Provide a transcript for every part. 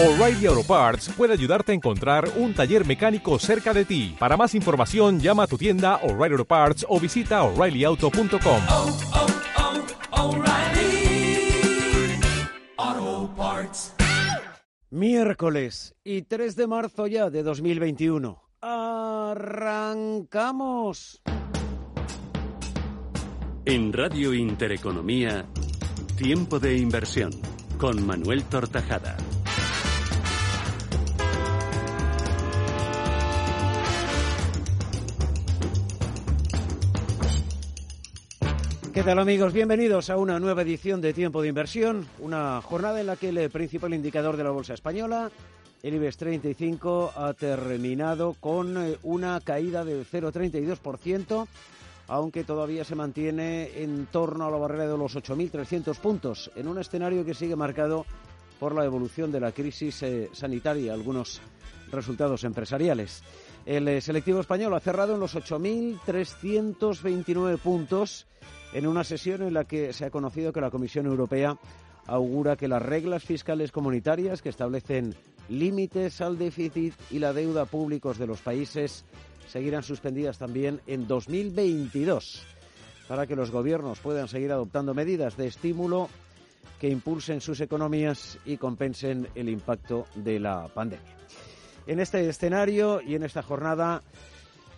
O'Reilly Auto Parts puede ayudarte a encontrar un taller mecánico cerca de ti. Para más información, llama a tu tienda O'Reilly Auto Parts o visita oreillyauto.com. oh, oh, Parts. Miércoles y 3 de marzo ya de 2021. ¡Arrancamos! En Radio Intereconomía, Tiempo de Inversión, con Manuel Tortajada. ¿Qué tal amigos? Bienvenidos a una nueva edición de Tiempo de Inversión, una jornada en la que el principal indicador de la Bolsa Española, el IBEX 35, ha terminado con eh, una caída del 0,32%, aunque todavía se mantiene en torno a la barrera de los 8.300 puntos, en un escenario que sigue marcado por la evolución de la crisis eh, sanitaria algunos resultados empresariales. El eh, selectivo español ha cerrado en los 8.329 puntos en una sesión en la que se ha conocido que la Comisión Europea augura que las reglas fiscales comunitarias que establecen límites al déficit y la deuda públicos de los países seguirán suspendidas también en 2022 para que los gobiernos puedan seguir adoptando medidas de estímulo que impulsen sus economías y compensen el impacto de la pandemia. En este escenario y en esta jornada,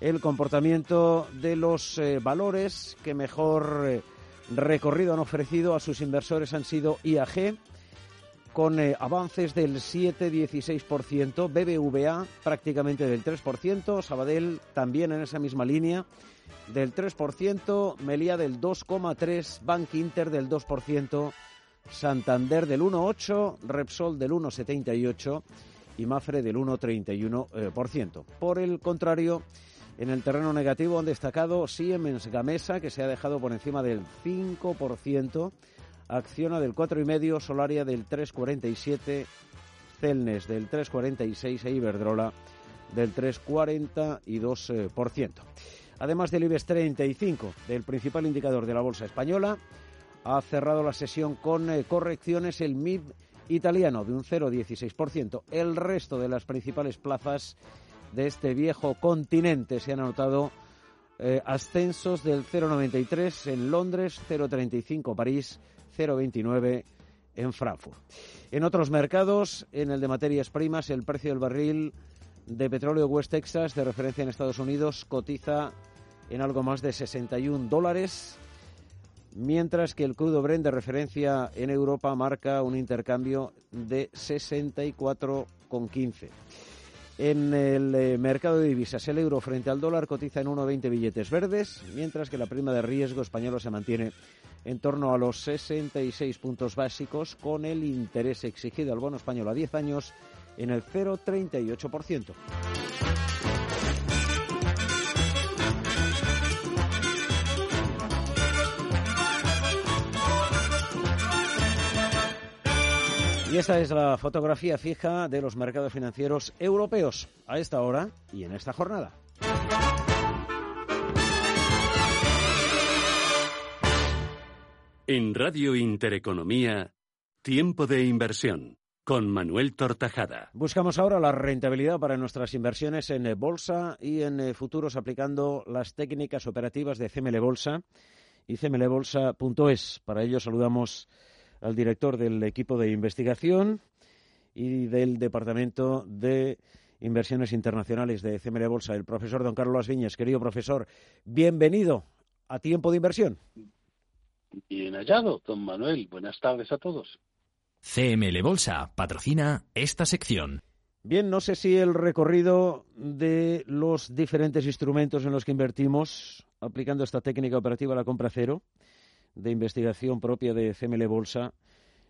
el comportamiento de los eh, valores que mejor eh, recorrido han ofrecido a sus inversores han sido IAG, con eh, avances del 7-16%, BBVA prácticamente del 3%, Sabadell también en esa misma línea del 3%, Melia del 2,3%, Bank Inter del 2%, Santander del 1,8%, Repsol del 1,78% y Mafre del 1,31%. Por el contrario, en el terreno negativo han destacado Siemens Gamesa, que se ha dejado por encima del 5%, Acciona del 4,5%, Solaria del 3,47%, Celnes del 3,46% e Iberdrola del 3,42%. Además del IBEX 35, del principal indicador de la bolsa española, ha cerrado la sesión con eh, correcciones el MIB italiano de un 0,16%. El resto de las principales plazas de este viejo continente se han anotado eh, ascensos del 0,93 en Londres, 0,35 París, 0,29 en Frankfurt. En otros mercados, en el de materias primas, el precio del barril de petróleo West Texas de referencia en Estados Unidos cotiza en algo más de 61 dólares, mientras que el crudo Brent de referencia en Europa marca un intercambio de 64,15. En el eh, mercado de divisas, el euro frente al dólar cotiza en 1,20 billetes verdes, mientras que la prima de riesgo española se mantiene en torno a los 66 puntos básicos, con el interés exigido al bono español a 10 años en el 0,38%. Y esta es la fotografía fija de los mercados financieros europeos a esta hora y en esta jornada. En Radio Intereconomía, Tiempo de Inversión, con Manuel Tortajada. Buscamos ahora la rentabilidad para nuestras inversiones en bolsa y en eh, futuros aplicando las técnicas operativas de CML Bolsa y cmlbolsa.es. Para ello saludamos al director del equipo de investigación y del Departamento de Inversiones Internacionales de CML Bolsa, el profesor don Carlos Viñas. Querido profesor, bienvenido a Tiempo de Inversión. Bien hallado, don Manuel. Buenas tardes a todos. CML Bolsa patrocina esta sección. Bien, no sé si el recorrido de los diferentes instrumentos en los que invertimos, aplicando esta técnica operativa a la compra cero, de investigación propia de CML Bolsa,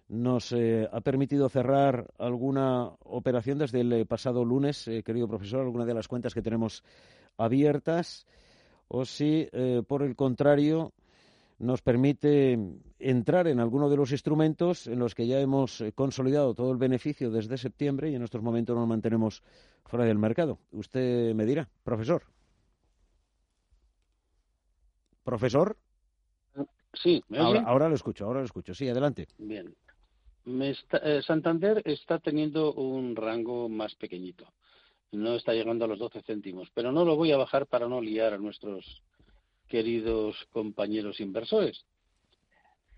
nos eh, ha permitido cerrar alguna operación desde el pasado lunes, eh, querido profesor, alguna de las cuentas que tenemos abiertas, o si, eh, por el contrario, nos permite entrar en alguno de los instrumentos en los que ya hemos eh, consolidado todo el beneficio desde septiembre y en estos momentos nos mantenemos fuera del mercado. Usted me dirá, profesor. Profesor. Sí, ¿me Ahora, lo escucho, ahora lo escucho. Sí, adelante. Bien. Me está- eh, Santander está teniendo un rango más pequeñito. No está llegando a los 12 céntimos, pero no lo voy a bajar para no liar a nuestros queridos compañeros inversores.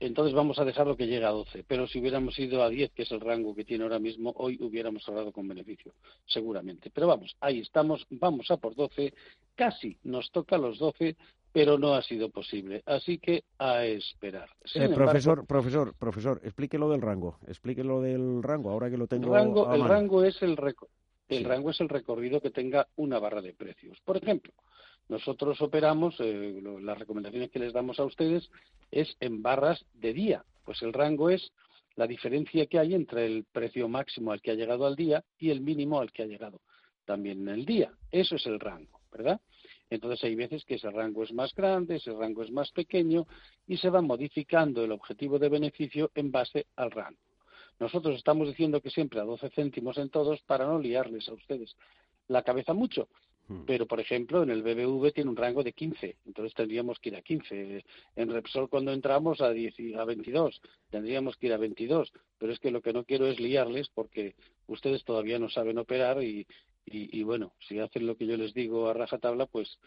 Entonces vamos a dejarlo que llegue a 12, pero si hubiéramos ido a 10, que es el rango que tiene ahora mismo, hoy hubiéramos cerrado con beneficio, seguramente. Pero vamos, ahí estamos, vamos a por 12, casi nos toca los 12, pero no ha sido posible. Así que a esperar. Eh, embargo, profesor, profesor, profesor, explíquelo del rango. Explíquelo del rango, ahora que lo tengo rango, a el rango es el el Sí. rango es el recorrido que tenga una barra de precios. Por ejemplo, nosotros operamos, eh, las recomendaciones que les damos a ustedes es en barras de día. Pues el rango es la diferencia que hay entre el precio máximo al que ha llegado al día y el mínimo al que ha llegado también en el día. Eso es el rango, ¿verdad? Entonces hay veces que ese rango es más grande, ese rango es más pequeño y se va modificando el objetivo de beneficio en base al rango. Nosotros estamos diciendo que siempre a 12 céntimos en todos para no liarles a ustedes la cabeza mucho. Hmm. Pero, por ejemplo, en el BBV tiene un rango de 15, entonces tendríamos que ir a 15. En Repsol, cuando entramos, a, 10 y- a 22, tendríamos que ir a 22. Pero es que lo que no quiero es liarles porque ustedes todavía no saben operar y, y, y, bueno, si hacen lo que yo les digo a rajatabla, pues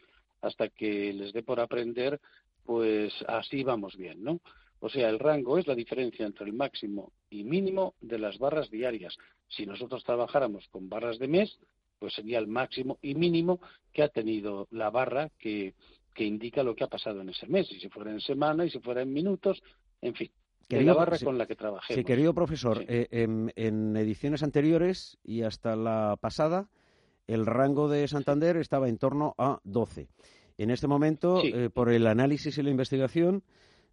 hasta que les dé por aprender, pues así vamos bien, ¿no? O sea, el rango es la diferencia entre el máximo y mínimo de las barras diarias. Si nosotros trabajáramos con barras de mes, pues sería el máximo y mínimo que ha tenido la barra que, que indica lo que ha pasado en ese mes, y si fuera en semana, y si fuera en minutos, en fin, de Querido- la barra sí, con la que trabajemos. Sí, querido profesor, Sí. eh, en, en ediciones anteriores y hasta la pasada, el rango de Santander estaba en torno a 12. En este momento, Sí. eh, por el análisis y la investigación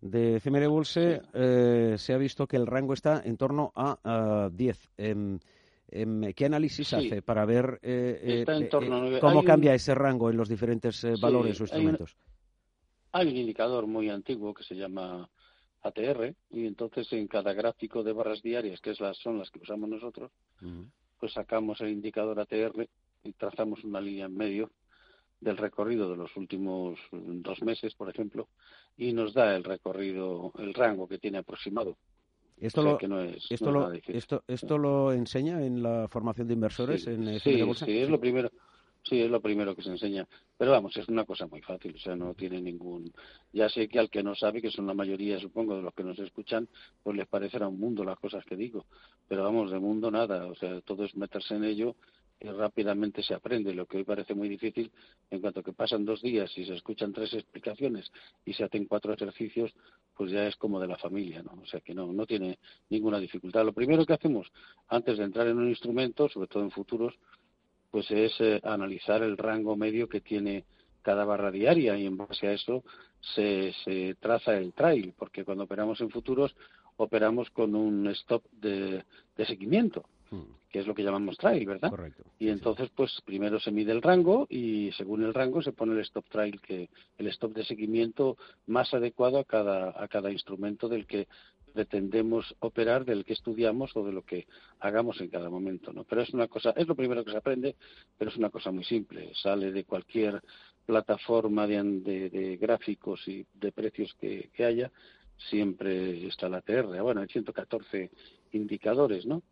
de CMR Bolse, eh, se ha visto que el rango está en torno a, a 10. Em, ¿Qué análisis Sí. hace para ver eh, eh, eh, torno cómo cambia ese rango en los diferentes eh, Sí, valores o hay un- instrumentos? Hay un indicador muy antiguo que se llama ATR, y entonces en cada gráfico de barras diarias, que es las, son las que usamos nosotros, pues sacamos el indicador ATR y trazamos una línea en medio del recorrido de los últimos dos meses, por ejemplo, y nos da el recorrido, el rango que tiene aproximado. Esto O sea lo, que no es, esto, no lo, esto, esto lo enseña en la formación de inversores Sí, en eh, sí, CMR Bolsa? sí, es lo primero. Sí, es lo primero que se enseña. Pero vamos, es una cosa muy fácil, o sea, no tiene ningún... Ya sé que al que no sabe, que son la mayoría, supongo, de los que nos escuchan, pues les parecerá un mundo las cosas que digo. Pero vamos, de mundo nada, o sea, todo es meterse en ello y rápidamente se aprende. Lo que hoy parece muy difícil, en cuanto que pasan dos días y se escuchan tres explicaciones y se hacen cuatro ejercicios, pues ya es como de la familia, ¿no? O sea, que no, no tiene ninguna dificultad. Lo primero que hacemos antes de entrar en un instrumento, sobre todo en futuros, pues es eh, analizar el rango medio que tiene cada barra diaria y en base a eso se, se traza el trail, porque cuando operamos en futuros operamos con un stop de, seguimiento, que es lo que llamamos trail, ¿verdad? Correcto. Y entonces, pues primero se mide el rango y según el rango se pone el stop trail, que el stop de seguimiento más adecuado a cada, a cada instrumento del que pretendemos operar, del que estudiamos o de lo que hagamos en cada momento, ¿no? Pero es una cosa, es lo primero que se aprende, pero es una cosa muy simple. Sale de cualquier plataforma de, de- de gráficos y de precios que, que haya, siempre está la TR. Bueno, hay 114 indicadores, ¿no?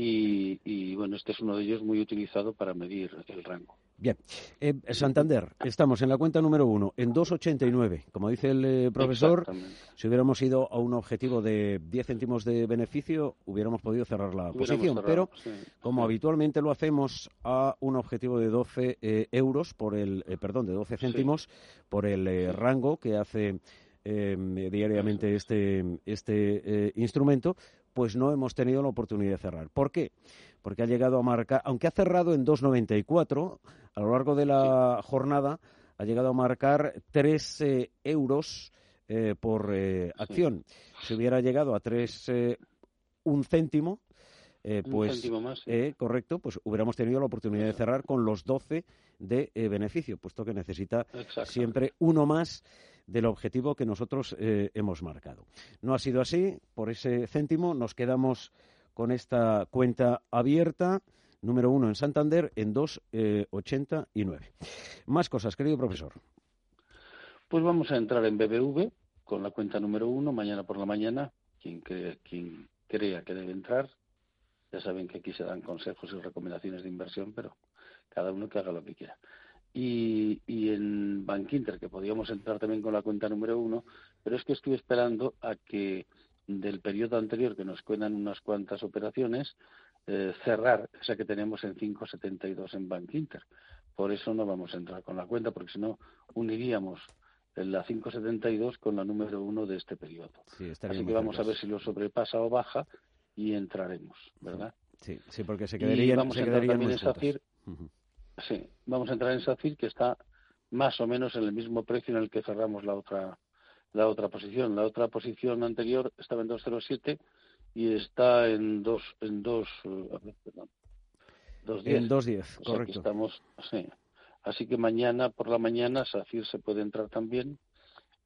Y, y, bueno, este es uno de ellos muy utilizado para medir el rango. Bien. Eh, Santander, estamos en la cuenta número uno, en 2,89. Como dice el eh, profesor, si hubiéramos ido a un objetivo de 10 céntimos de beneficio, hubiéramos podido cerrar la Hubiéramos posición. cerrado, Pero, sí. como habitualmente lo hacemos, a un objetivo de 12 eh, euros, por el, eh, perdón, de 12 céntimos, por el rango que hace eh, diariamente este, este eh, instrumento, pues no hemos tenido la oportunidad de cerrar. ¿Por qué? Porque ha llegado a marcar, aunque ha cerrado en 2,94, a lo largo de la jornada ha llegado a marcar 3 eh, euros eh, por eh, acción. Si hubiera llegado a 3, eh, un céntimo, eh, Un pues céntimo más, sí. eh, correcto, pues hubiéramos tenido la oportunidad de cerrar con los 12 de eh, beneficio, puesto que necesita siempre uno más del objetivo que nosotros eh, hemos marcado. No ha sido así, por ese céntimo nos quedamos con esta cuenta abierta, número uno en Santander, en 2,89. Más cosas, querido profesor. Pues vamos a entrar en BBV con la cuenta número uno mañana por la mañana. Quien, cre- quien crea que debe entrar. Ya saben que aquí se dan consejos y recomendaciones de inversión, pero cada uno que haga lo que quiera. Y, y en Bankinter, que podíamos entrar también con la cuenta número uno, pero es que estoy esperando a que del periodo anterior, que nos cuentan unas cuantas operaciones, eh, cerrar esa que tenemos en 5.72 en Bankinter. Por eso no vamos a entrar con la cuenta, porque si no uniríamos la 5.72 con la número uno de este periodo. Así que vamos a ver si lo sobrepasa o baja y entraremos, ¿verdad? Sí, sí, porque se quedaría, vamos a entrar también en SACIR. Sí, vamos a entrar en SACIR que está más o menos en el mismo precio en el que cerramos la otra la otra posición. La otra posición anterior estaba en 207 y está en dos en dos eh, perdón, 210. En 210, correcto. estamos, sí. Así que mañana por la mañana SACIR se puede entrar también,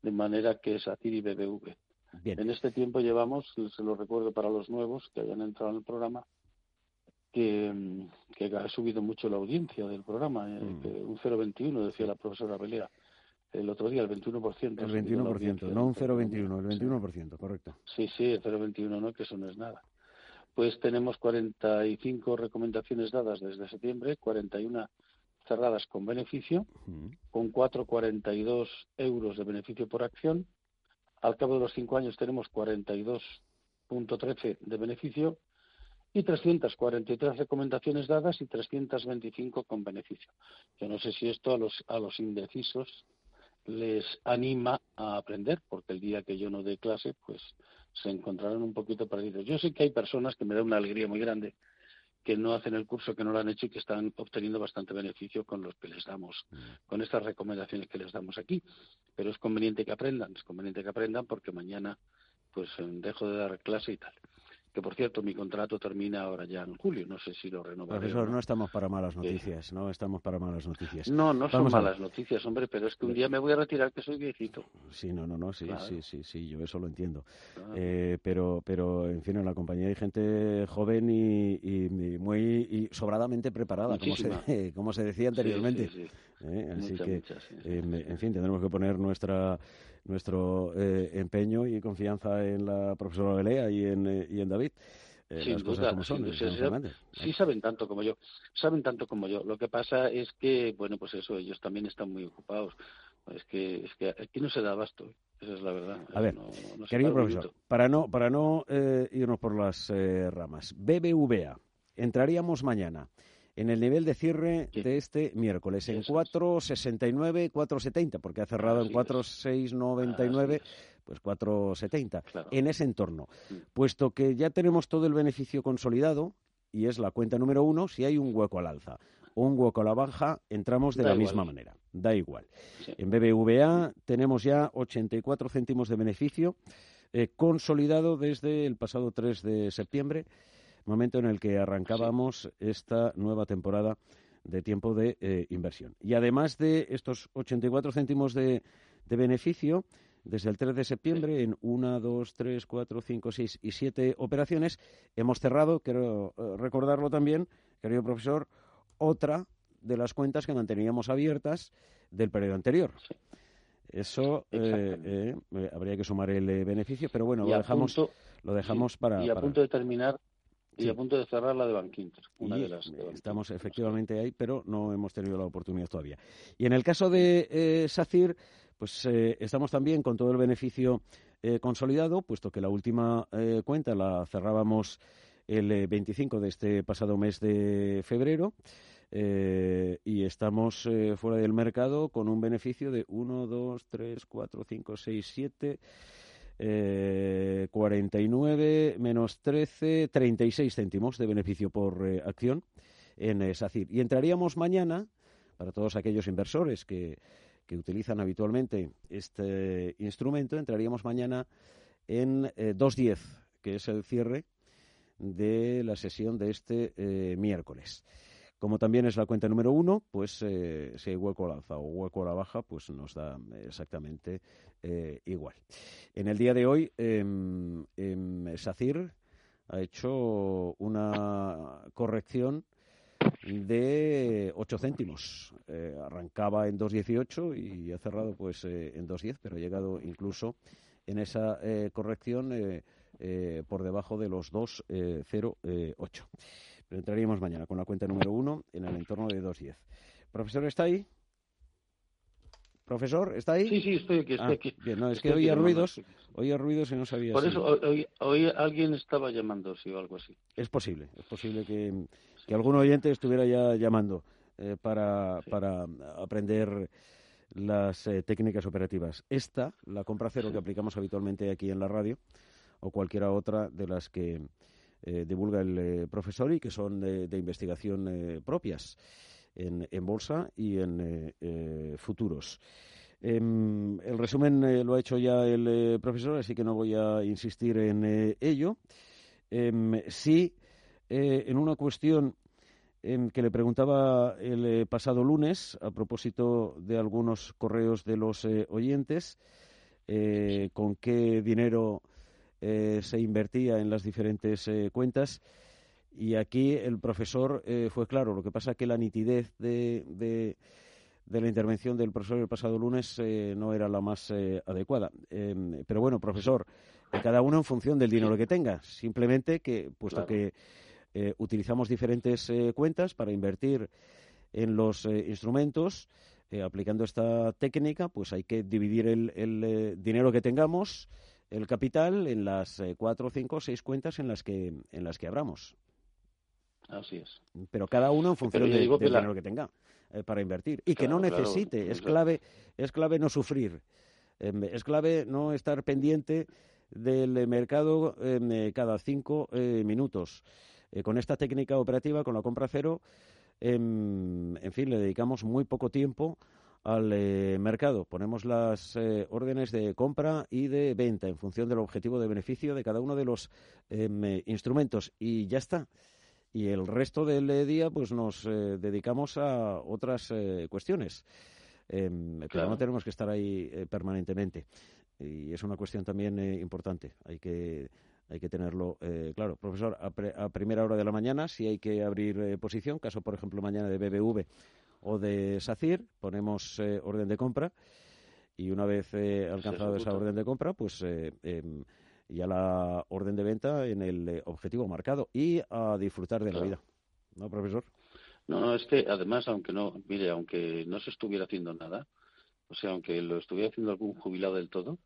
de manera que SACIR y BBV. Bien. En este tiempo llevamos, se lo recuerdo para los nuevos que hayan entrado en el programa, que, que ha subido mucho la audiencia del programa, eh, Mm. un 0,21 decía la profesora Belea el otro día, el 21%. El ha subido la 21%, audiencia no un del programa. 0,21, el 21%, correcto. Sí, sí, el 0,21 no, que eso no es nada. Pues tenemos 45 recomendaciones dadas desde septiembre, 41 cerradas con beneficio, Mm. con 4,42 euros de beneficio por acción. Al cabo de los cinco años tenemos 42,13 de beneficio y 343 recomendaciones dadas y 325 con beneficio. Yo no sé si esto a los, a los indecisos les anima a aprender, porque el día que yo no dé clase, pues se encontrarán un poquito perdidos. Yo sé que hay personas que me da una alegría muy grande que no hacen el curso, que no lo han hecho y que están obteniendo bastante beneficio con los que les damos, con estas recomendaciones que les damos aquí. Pero es conveniente que aprendan, es conveniente que aprendan porque mañana pues dejo de dar clase y tal. Que por cierto, mi contrato termina ahora ya en julio, no sé si lo renovaré. Profesor, no. no estamos para malas noticias, no estamos para malas noticias. No, no son Vamos malas noticias, hombre, pero es que un día me voy a retirar que soy viejito. Sí, no, no, no, sí, Claro. sí, sí, sí, yo eso lo entiendo. Claro. Eh, pero, pero, en fin, en la compañía hay gente joven y, y- y muy y sobradamente preparada, como se, como se decía anteriormente. Sí, sí, sí. ¿eh? Así Mucha, que, mucha, en fin, tendremos que poner nuestra nuestro eh, empeño y confianza en la profesora Belea y en, eh, y en David. Eh, Sin las duda, cosas como sin son, duda. Sí, saben tanto como yo, saben tanto como yo. Lo que pasa es que, bueno, pues eso, ellos también están muy ocupados. Es que, es que aquí no se da abasto, esa es la verdad. A ver, No- no Querido profesor, para no, para no eh, irnos por las eh, ramas, BBVA, entraríamos mañana en el nivel de cierre Sí. de este miércoles en Eso es. 4,69, 4,70, porque ha cerrado en Así es. 4,699, Así es. pues 4,70, Claro. en ese entorno. Mm. Puesto que ya tenemos todo el beneficio consolidado, y es la cuenta número uno, si hay un hueco al alza o un hueco a la baja, entramos de Da la igual. misma manera. Da igual. Sí. En BBVA tenemos ya 84 céntimos de beneficio eh, consolidado desde el pasado 3 de septiembre, momento en el que arrancábamos esta nueva temporada de tiempo de eh, inversión. Y además de estos 84 céntimos de, de beneficio, desde el 3 de septiembre, en 1, 2, 3, 4, 5, 6 y 7 operaciones, hemos cerrado, quiero eh, recordarlo también, querido profesor, otra de las cuentas que manteníamos abiertas del periodo anterior. Eso eh, eh, habría que sumar el beneficio, pero bueno, lo dejamos, punto- lo dejamos para. y a para- punto de terminar y Sí. a punto de cerrar la de Bankinter, una y, de las. de estamos efectivamente ahí, pero no hemos tenido la oportunidad todavía. Y en el caso de eh, SACIR, pues eh, estamos también con todo el beneficio eh, consolidado, puesto que la última eh, cuenta la cerrábamos el eh, 25 de este pasado mes de febrero. eh, y estamos eh, fuera del mercado con un beneficio de 1, 2, 3, 4, 5, 6, 7, eh, 49 menos 13, 36 céntimos de beneficio por eh, acción en eh, SACIR. Y entraríamos mañana, para todos aquellos inversores que, que utilizan habitualmente este instrumento, entraríamos mañana en eh, 2.10, que es el cierre de la sesión de este eh, miércoles. Como también es la cuenta número uno, pues eh, si hay hueco a la alza o hueco a la baja, pues nos da exactamente eh, igual. En el día de hoy, em, SACIR ha hecho una corrección de 8 céntimos. Eh, arrancaba en 2,18 y ha cerrado pues eh, en 2,10, pero ha llegado incluso en esa eh, corrección eh, eh, por debajo de los 2,08. Pero entraríamos mañana con la cuenta número uno en el entorno de 2,10. Profesor, ¿está ahí? Profesor, ¿está ahí? Sí, sí, estoy aquí, estoy Ah, aquí. bien, no, es Estoy que oía ruidos, oía ruidos y no sabía Por eso hoy, hoy alguien estaba llamando, sí, o algo así. Es posible, es posible que, que algún oyente estuviera ya llamando eh, para, para aprender las eh, técnicas operativas. Esta, la compra cero que aplicamos habitualmente aquí en la radio, o cualquiera otra de las que eh, divulga el eh, profesor y que son de, investigación eh, propias en, en bolsa y en futuros. Em, el resumen lo ha hecho ya el profesor, así que no voy a insistir en ello. Em, sí, en una cuestión em, que le preguntaba el pasado lunes a propósito de algunos correos de los oyentes, con qué dinero eh, se invertía en las diferentes eh, cuentas. Y aquí el profesor eh, fue claro. Lo que pasa que la nitidez de, de, de la intervención del profesor el pasado lunes eh, no era la más eh, adecuada. Em, pero bueno, profesor, eh, cada uno en función del dinero que tenga. Simplemente que, puesto Claro. que eh, utilizamos diferentes eh, cuentas para invertir en los instrumentos, aplicando esta técnica, pues hay que dividir el, el, dinero que tengamos, el capital, en las eh, cuatro, cinco, seis cuentas en las que en las que abramos. Así es. Pero cada uno en función de- que del la- dinero que tenga eh, para invertir y que no claro, necesite. es claro. clave, es clave no sufrir. Em, es clave no estar pendiente del eh, mercado em, eh, cada cinco eh, minutos. Eh, con esta técnica operativa, con la compra cero, em, en fin, le dedicamos muy poco tiempo al eh, mercado. Ponemos las eh, órdenes de compra y de venta en función del objetivo de beneficio de cada uno de los em, eh, instrumentos y ya está. Y el resto del eh, día, pues nos eh, dedicamos a otras cuestiones. Em, pero Claro. no tenemos que estar ahí permanentemente. Y es una cuestión también importante. Hay que, hay que tenerlo eh, claro. Profesor, a, pre- a primera hora de la mañana, si hay que abrir eh, posición, caso por ejemplo mañana de BBV o de SACIR, ponemos eh, orden de compra y una vez eh, alcanzado esa orden de compra, pues eh, em, ya la orden de venta en el eh, objetivo marcado y a disfrutar de la vida. ¿No, profesor? No, no, es que además, aunque no, mire, aunque no se estuviera haciendo nada, o sea, aunque lo estuviera haciendo algún jubilado del todo,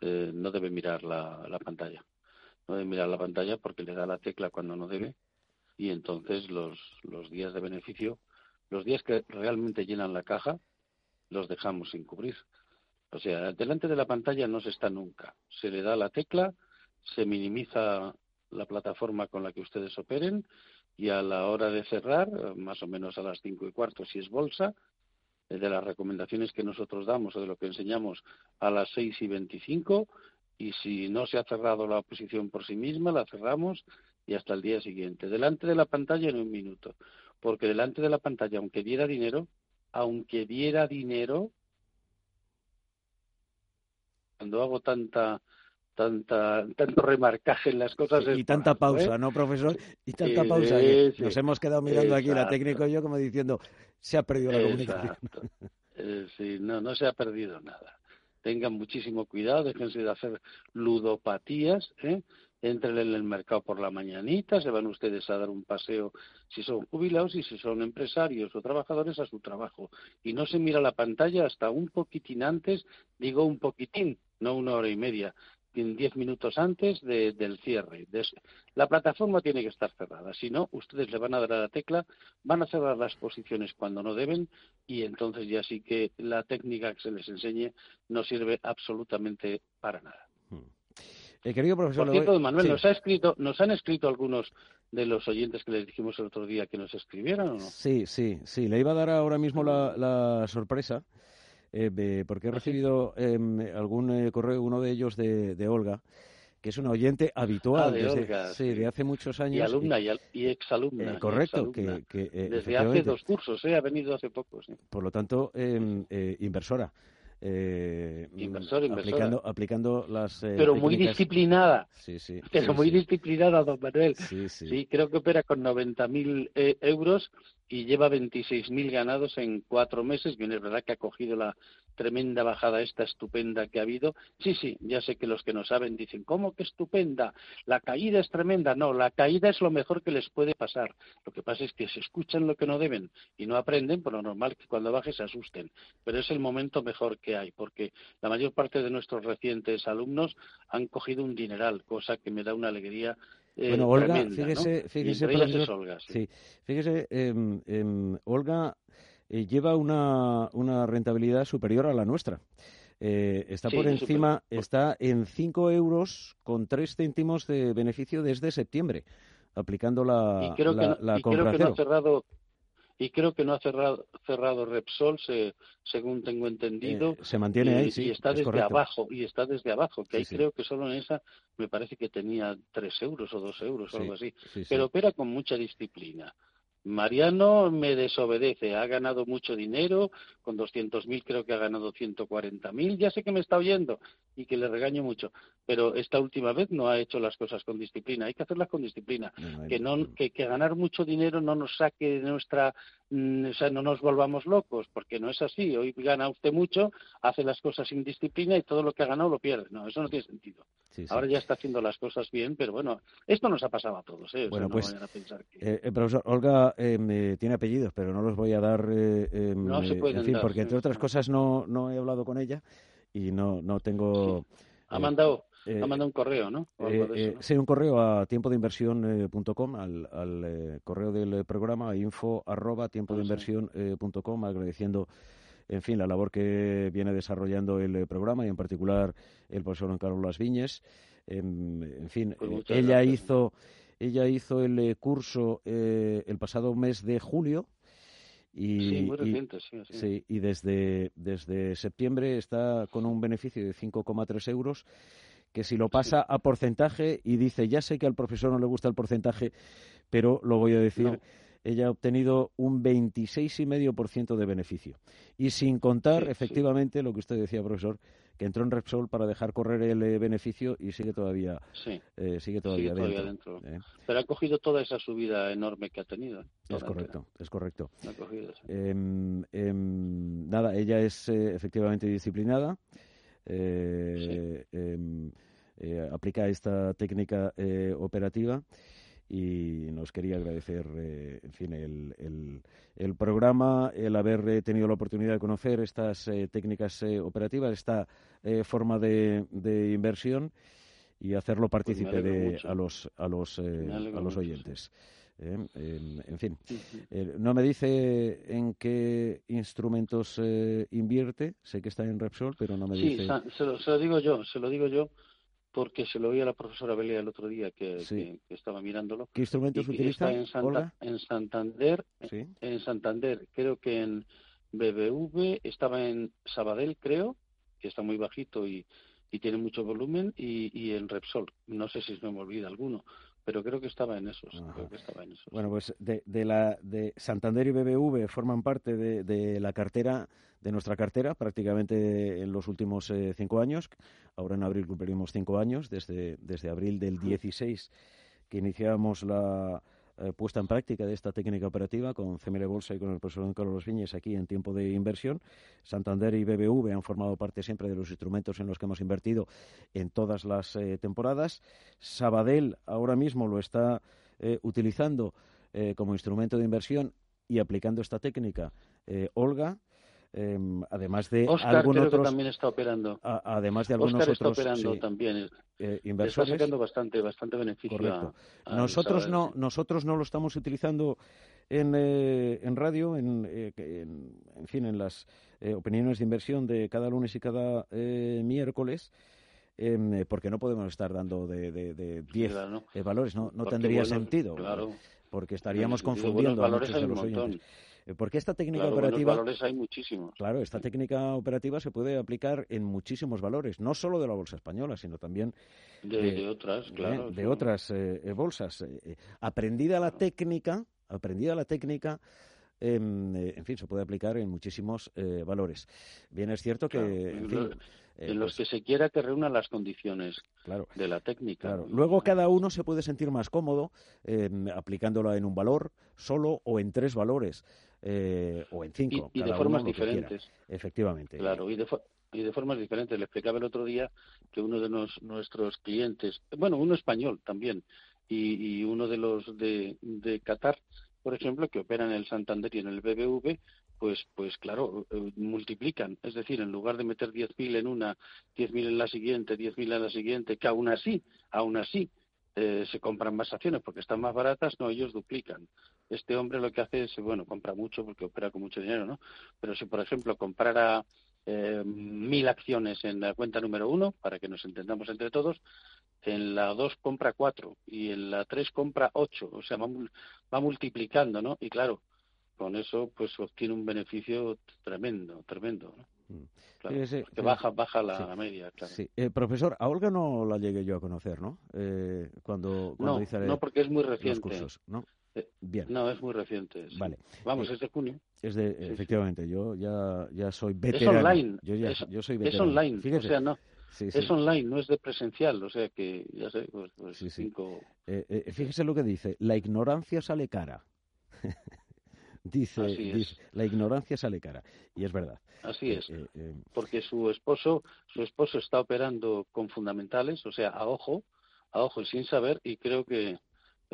eh, no debe mirar la, la pantalla. No debe mirar la pantalla porque le da la tecla cuando no debe y entonces los, los días de beneficio, los días que realmente llenan la caja, los dejamos sin cubrir. O sea, delante de la pantalla no se está nunca. Se le da la tecla, se minimiza la plataforma con la que ustedes operen y a la hora de cerrar, más o menos a las cinco y cuarto si es bolsa, eh, de las recomendaciones que nosotros damos o de lo que enseñamos a las seis y veinticinco y si no se ha cerrado la posición por sí misma, la cerramos y hasta el día siguiente. Delante de la pantalla en un minuto, porque delante de la pantalla, aunque diera dinero, aunque diera dinero, cuando hago tanta tanta tanto remarcaje en las cosas y tanta algo, pausa, ¿eh? ¿no, profesor? Y tanta pausa. Nos hemos quedado mirando aquí la técnico y yo como diciendo, se ha perdido la comunicación. Eh, sí, no, no se ha perdido nada. Tengan muchísimo cuidado, déjense de hacer ludopatías, ¿eh? Entren en el mercado por la mañanita, se van ustedes a dar un paseo si son jubilados y si son empresarios o trabajadores a su trabajo. Y no se mira la pantalla hasta un poquitín antes, digo un poquitín, no una hora y media, diez minutos antes de- del cierre. La plataforma tiene que estar cerrada, si no, ustedes le van a dar a la tecla, van a cerrar las posiciones cuando no deben y entonces ya sí que la técnica que se les enseñe no sirve absolutamente para nada. Eh, querido profesor, Por le voy- cierto, Manuel, sí. nos ha escrito, nos han escrito algunos de los oyentes que les dijimos el otro día que nos escribieran o no? Sí, sí, sí. Le iba a dar ahora mismo la, la sorpresa, eh, porque he ¿Ah, recibido em, algún eh, correo, uno de ellos de, de Olga, que es una oyente habitual Ah, de desde, Olga, sí, de hace muchos años. Y alumna y, y exalumna. eh, y correcto, que, exalumna. que, eh, Desde hace dos cursos, ¿eh? ha venido hace poco. Sí. por lo tanto, em, inversora. Eh, Inversor, mm, inversora. aplicando, aplicando las eh, Pero muy disciplinada, Sí, sí. pero sí, muy sí. disciplinada, don Manuel. Sí, sí. Creo que opera con 90.000 eh, euros y lleva 26.000 ganados en cuatro meses. Bien, es verdad que ha cogido la tremenda bajada esta estupenda que ha habido. Sí, sí, ya sé que los que no saben dicen, ¿cómo que estupenda? La caída es tremenda. No, la caída es lo mejor que les puede pasar. Lo que pasa es que se escuchan lo que no deben y no aprenden, por lo normal que cuando baje se asusten. Pero es el momento mejor que hay, porque la mayor parte de nuestros recientes alumnos han cogido un dineral, cosa que me da una alegría eh, bueno, Olga, tremenda, fíjese, ¿no? fíjese, profesor, Olga, sí. sí, fíjese, em, em, Olga eh, lleva una, una rentabilidad superior a la nuestra. Eh, está Sí, por encima, está en 5 euros con 3 céntimos de beneficio desde septiembre, aplicando la, y creo que la, no, la y compra creo que no ha cerrado y creo que no ha cerrado, cerrado Repsol se- según tengo entendido Eh, se mantiene y, ahí, sí, y está es desde correcto. abajo y está desde abajo que Sí, ahí sí. creo que solo en esa me parece que tenía tres euros o dos euros o Sí, algo así sí, sí. pero opera con mucha disciplina Mariano me desobedece, ha ganado mucho dinero, con 200.000 creo que ha ganado 140.000, ya sé que me está oyendo y que le regaño mucho, pero esta última vez no ha hecho las cosas con disciplina, hay que hacerlas con disciplina No, no hay- que no que, que ganar mucho dinero no nos saque de nuestra o sea no nos volvamos locos porque no es así. Hoy gana usted mucho hace las cosas sin disciplina y todo lo que ha ganado lo pierde. No eso no tiene sentido. Sí, sí. ahora ya está haciendo las cosas bien pero bueno esto nos ha pasado a todos ¿eh? O sea, Bueno, no pues, a pensar que Eh, eh, profesor, Olga eh, me- tiene apellidos, pero no los voy a dar, eh, eh, No se pueden en fin, dar, porque entre otras cosas no, no he hablado con ella y no, no tengo... ha mandado eh, ha mandado un correo no eh, eso, eh, ¿no? sí, un correo a tiempo de inversión.com, al, al eh, correo del eh, programa, info arroba tiempo de Ah, sí. inversión eh, punto com, agradeciendo, en fin, la labor que viene desarrollando el eh, programa y en particular el profesor Carlos Las Viñes. Em, en fin, Pues eh, ella gracias. hizo, ella hizo el eh, curso eh, el pasado mes de julio. Y, sí muy y- reciente sí, sí. Sí, y desde, desde septiembre está con un beneficio de 5,3 euros, que si lo pasa a porcentaje y dice, ya sé que al profesor no le gusta el porcentaje, pero lo voy a decir, No. ella ha obtenido un 26,5% de beneficio. Y sin contar, Sí, sí. efectivamente, lo que usted decía, profesor, que entró en Repsol para dejar correr el eh, beneficio y sigue todavía, sí eh, sigue todavía, Sigue todavía dentro. dentro. ¿eh? pero ha cogido toda esa subida enorme que ha tenido Es correcto, es correcto. Ha cogido. Em, em, nada, ella es efectivamente disciplinada. Eh, em, eh, aplica esta técnica eh, operativa y nos quería agradecer, eh, en fin, el, el, el programa, el haber eh, tenido la oportunidad de conocer estas eh, técnicas eh, operativas, esta eh, forma de, de inversión y hacerlo partícipe Pues de, mucho. a los a los eh, a los mucho, sí. Eh, en fin, eh, no me dice en qué instrumentos eh, invierte. Sé que está en Repsol, pero no me Sí, dice. sa- se lo, se lo digo yo, se lo digo yo, porque se lo oí a la profesora Belia el otro día que, Sí. que- que estaba mirándolo. ¿Qué instrumentos Y utiliza, está en, Santa- Olga? en Santander, Sí. en Santander, creo que en BBV, estaba en Sabadell, creo, que está muy bajito y, y tiene mucho volumen, y, y en Repsol. No sé si se me olvida alguno, pero creo que estaba en esos. Ajá. Creo que estaba en esos. Bueno, pues de, de la de Santander y BBV forman parte de, de la cartera de nuestra cartera prácticamente en los últimos eh, cinco años. Ahora en abril cumplimos cinco años desde desde abril del 16 que iniciamos la eh, puesta en práctica de esta técnica operativa con CML Bolsa y con el profesor Carlos Viñes aquí en tiempo de inversión. Santander y BBV han formado parte siempre de los instrumentos en los que hemos invertido en todas las eh, temporadas. Sabadell ahora mismo lo está eh, utilizando como instrumento de inversión y aplicando esta técnica Olga, eh, además de Oscar algún creo otros, que también está operando. a- además de algunos Oscar está otros operando sí, también. eh, Le está inversores. sacando bastante, bastante beneficio. Correcto. a- al Nosotros no, nosotros no lo estamos utilizando en, eh, en radio, en, eh, en, en fin, en las eh, opiniones de inversión de cada lunes y cada eh, miércoles, em, eh, porque no podemos estar dando de, de, de 10 Claro, ¿no? eh, valores, no, no Porque tendría buenos- sentido, Claro. porque estaríamos confundiendo a muchos de los oyentes. Eh, Porque esta técnica Claro, operativa valores hay muchísimos. Claro, esta técnica operativa se puede aplicar en muchísimos valores, no solo de la bolsa española, sino también De, otras, claro. de otras eh, eh, bolsas. Eh, aprendida la técnica, aprendida la técnica, em, eh, en fin, se puede aplicar en muchísimos eh, valores. Bien, es cierto que, Claro, en fin, los- eh, en los pues, que se quiera que reúnan las condiciones claro, de la técnica. Claro. Luego cada uno se puede sentir más cómodo eh, aplicándola en un valor solo o en tres valores eh, o en y, cinco. y de cada formas diferentes. Efectivamente. Claro, y de, fo- y de formas diferentes. Le explicaba el otro día que uno de nos- nuestros clientes, bueno, uno español también, y, y uno de los de, de Qatar, por ejemplo, que operan en el Santander y en el BBV, pues, pues claro, eh, multiplican. Es decir, en lugar de meter 10.000 en una, 10.000 en la siguiente, 10.000 en la siguiente, que aún así, aún así, eh, se compran más acciones porque están más baratas, no, ellos duplican. Este hombre lo que hace es, bueno, compra mucho porque opera con mucho dinero, ¿no? Pero si, por ejemplo, comprara eh, mil acciones en la cuenta número uno, para que nos entendamos entre todos, en la dos compra cuatro y en la tres compra ocho, o sea, va, va multiplicando, ¿no? Y claro, con eso pues obtiene un beneficio tremendo, tremendo, ¿no? Mm. Claro, porque fíjese. baja, baja la, Sí. la media, claro. Sí. Eh, profesor, a Olga no la llegué yo a conocer, ¿no? Eh, cuando, cuando No, hice no porque es muy los reciente. cursos, ¿no? Eh, Bien. No, es muy reciente. sí. Vale. Vamos, Eh, es de junio. Es de, sí. efectivamente, yo ya, ya soy Es veterano. online. Yo, ya, es, yo soy es veterano. online. Fíjese, O sea, no, sí, sí. es online, no es de presencial. O sea que, ya sé, pues, pues Sí, sí. cinco. Eh, eh, fíjese lo que dice, la ignorancia sale cara. dice, la ignorancia sale cara. Y es verdad. Así es. Eh, eh, porque su esposo su esposo está operando con fundamentales, o sea, a ojo, a ojo y sin saber y creo que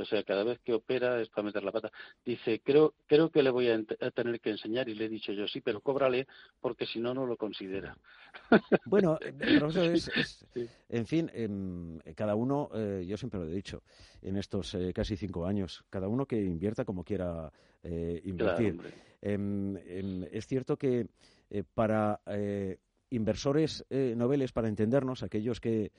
o sea, cada vez que opera es para meter la pata. Dice, creo creo que le voy a, tener que enseñar y le he dicho yo, sí, pero cóbrale porque si no, no lo considera. Bueno, eh, profesor, es, es- Sí. en fin, em, cada uno, eh, yo siempre lo he dicho, en estos eh, casi cinco años, cada uno que invierta como quiera Claro, invertir. Em, em, es cierto que para inversores noveles, para entendernos, aquellos que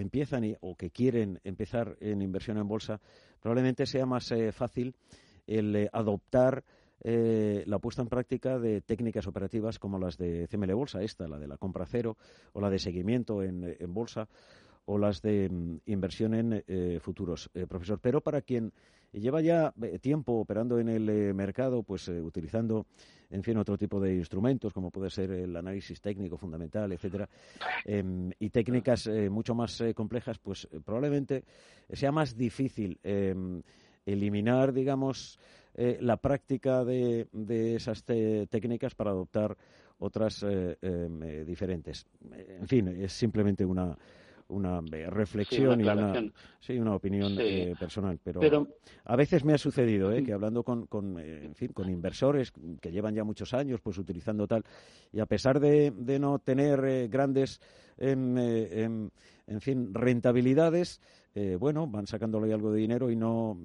empiezan y- o que quieren empezar en inversión en bolsa, probablemente sea más eh, fácil el eh, adoptar eh, la puesta en práctica de técnicas operativas como las de CML Bolsa, esta, la de la compra cero, o la de seguimiento en, en bolsa, o las de mm, inversión en eh, futuros, eh, profesor. Pero para quien lleva ya eh, tiempo operando en el eh, mercado, pues eh, utilizando, en fin, otro tipo de instrumentos, como puede ser el análisis técnico fundamental, etcétera, em, y técnicas mucho más complejas, pues probablemente sea más difícil em, eliminar, digamos, la práctica de, de esas técnicas para adoptar otras em, diferentes. En fin, es simplemente una una eh, reflexión y una, sí, una opinión Sí. eh, personal, pero, Pero a veces me ha sucedido ¿eh? que hablando con, con, eh, en fin, con inversores que llevan ya muchos años pues utilizando tal y a pesar de, de no tener eh, grandes em, eh, em, en fin rentabilidades eh, bueno van sacándole algo de dinero y no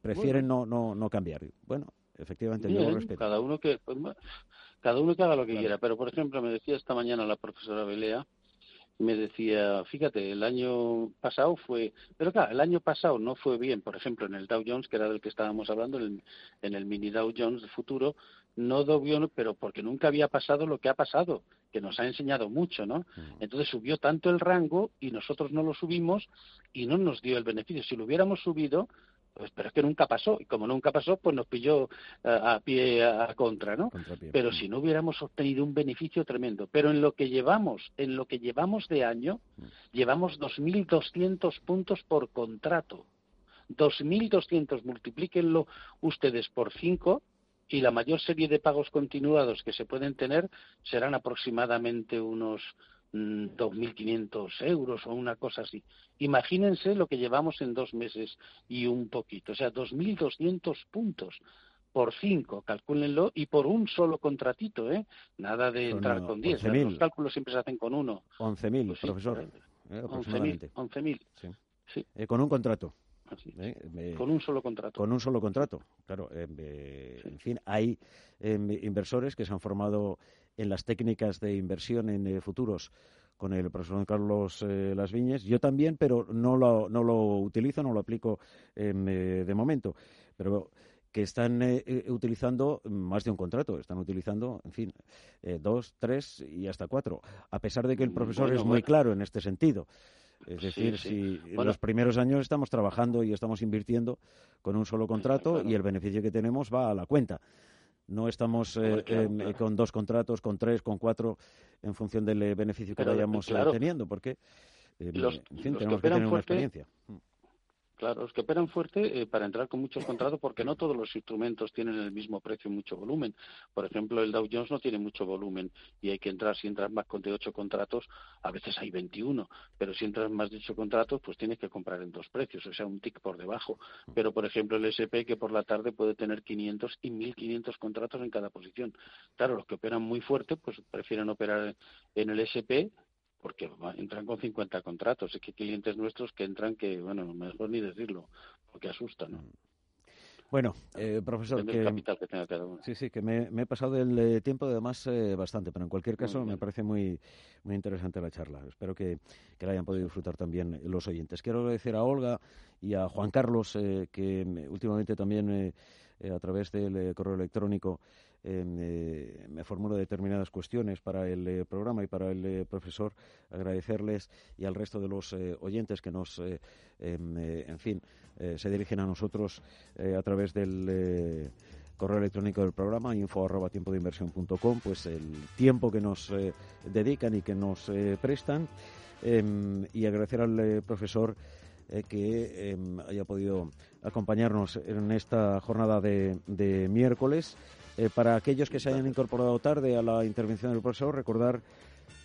prefieren no, no no cambiar bueno efectivamente yo lo respeto cada uno que pues, cada uno que haga lo que Claro. quiera pero por ejemplo me decía esta mañana la profesora Belea me decía fíjate el año pasado fue pero claro el año pasado no fue bien por ejemplo en el Dow Jones que era del que estábamos hablando en el, en el mini Dow Jones de futuro no dio bien pero porque nunca había pasado lo que ha pasado que nos ha enseñado mucho no entonces subió tanto el rango y nosotros no lo subimos y no nos dio el beneficio. Si lo hubiéramos subido pues pero es que nunca pasó y como nunca pasó pues nos pilló eh, a pie a, a contra no pero Mm. si no hubiéramos obtenido un beneficio tremendo. Pero en lo que llevamos, en lo que llevamos de año, Mm. llevamos 2.200 puntos por contrato. 2.200, multiplíquenlo ustedes por 5 y la mayor serie de pagos continuados que se pueden tener serán aproximadamente unos 2.500 euros o una cosa así. Imagínense lo que llevamos en dos meses y un poquito, o sea, 2.200 puntos por cinco, calcúlenlo, y por un solo contratito, ¿eh? Nada de Son, entrar con 10, 11.000. los cálculos siempre se hacen con uno. 11.000 Pues sí, profesor eh, eh, 11.000, aproximadamente 11.000, Sí. Sí. Eh, con un contrato así, eh, eh, con un solo contrato. Con un solo contrato, claro. eh, En fin, hay eh, inversores que se han formado en las técnicas de inversión en eh, futuros con el profesor Carlos eh, Las Viñes. Yo también, pero no lo, no lo utilizo, no lo aplico em, eh, de momento. Pero que están utilizando más de un contrato, están utilizando, en fin, eh, dos, tres y hasta cuatro, a pesar de que el profesor bueno, es muy bueno. claro en este sentido. Es decir, sí. si en los primeros años estamos trabajando y estamos invirtiendo con un solo contrato claro. y el beneficio que tenemos va a la cuenta. No estamos eh, claro, claro. con dos contratos, con tres, con cuatro, en función del eh, beneficio que Pero, vayamos eh, claro, teniendo, porque, em, los- en fin, los tenemos que tener una experiencia. Claro, los que operan fuerte eh, para entrar con muchos contratos porque no todos los instrumentos tienen el mismo precio y mucho volumen. Por ejemplo, el Dow Jones no tiene mucho volumen y hay que entrar, si entras más de ocho contratos, a veces hay 21, pero si entras más de ocho contratos, pues tienes que comprar en dos precios, o sea, un tick por debajo. Pero, por ejemplo, el SP que por la tarde puede tener 500 y 1500 contratos en cada posición. Claro, los que operan muy fuerte, pues prefieren operar en el SP porque entran con 50 contratos. Es que hay clientes nuestros que entran que, bueno, mejor ni decirlo, porque asustan, ¿no? Bueno, eh, profesor, que, capital que tenga cada uno. Sí, sí, que me, me he pasado del eh, tiempo además eh, bastante, pero en cualquier caso me parece muy, muy interesante la charla. Espero que, que la hayan podido disfrutar también los oyentes. Quiero agradecer a Olga y a Juan Carlos, eh, que mm, últimamente también eh, eh, a través del eh, correo electrónico eh, eh, me formulo determinadas cuestiones para el eh, programa y para el eh, profesor. Agradecerles y al resto de los oyentes que nos, em, en fin, se dirigen a nosotros a través del correo electrónico del programa info arroba tiempo de inversión.com, pues el tiempo que nos dedican y que nos prestan em, y agradecer al profesor que em, haya podido acompañarnos en esta jornada de miércoles. Eh, para aquellos que se hayan incorporado tarde a la intervención del profesor, recordar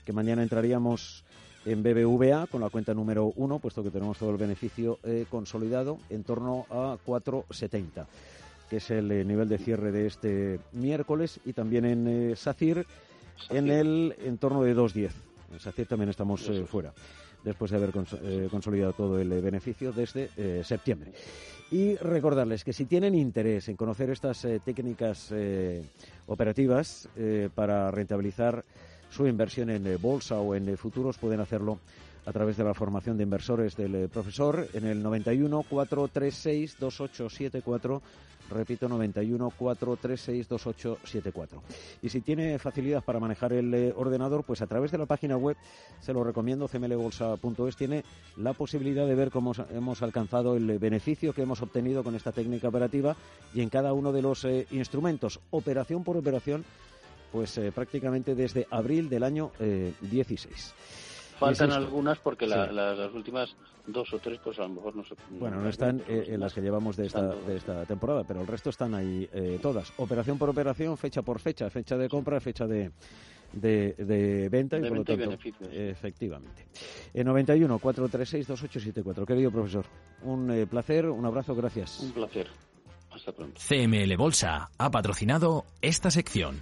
que mañana entraríamos en BBVA con la cuenta número uno, puesto que tenemos todo el beneficio eh, consolidado en torno a 4,70, que es el eh, nivel de cierre de este miércoles, y también en SACIR en el entorno de 2,10. En SACIR también estamos fuera, después de haber cons- consolidado todo el beneficio desde septiembre. Y recordarles que si tienen interés en conocer estas eh, técnicas eh, operativas eh, para rentabilizar su inversión en bolsa o en futuros, pueden hacerlo a través de la formación de inversores del profesor en el 91 436 2874 repito 91 436 2874 y si tiene facilidad para manejar el eh, ordenador pues a través de la página web se lo recomiendo cmlbolsa.es tiene la posibilidad de ver cómo hemos alcanzado el beneficio que hemos obtenido con esta técnica operativa y en cada uno de los eh, instrumentos. Operación por operación pues eh, prácticamente desde abril del año eh, 16 Faltan Insisto. algunas porque la- Sí. la- las últimas dos o tres, pues a lo mejor no se. Bueno, no están eh, en las que llevamos de esta, de esta temporada, pero el resto están ahí eh, todas. Operación por operación, fecha por fecha, fecha de compra, fecha de, de, de venta y De por lo y tanto, beneficios. efectivamente. En 91 436 2874. Querido profesor, un eh, placer, un abrazo, gracias. Un placer. Hasta pronto. CML Bolsa ha patrocinado esta sección.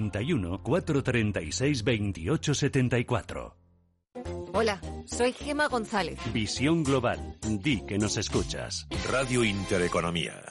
91 436 28 74 Hola, soy Gema González. Visión Global. Di que nos escuchas. Radio Intereconomía.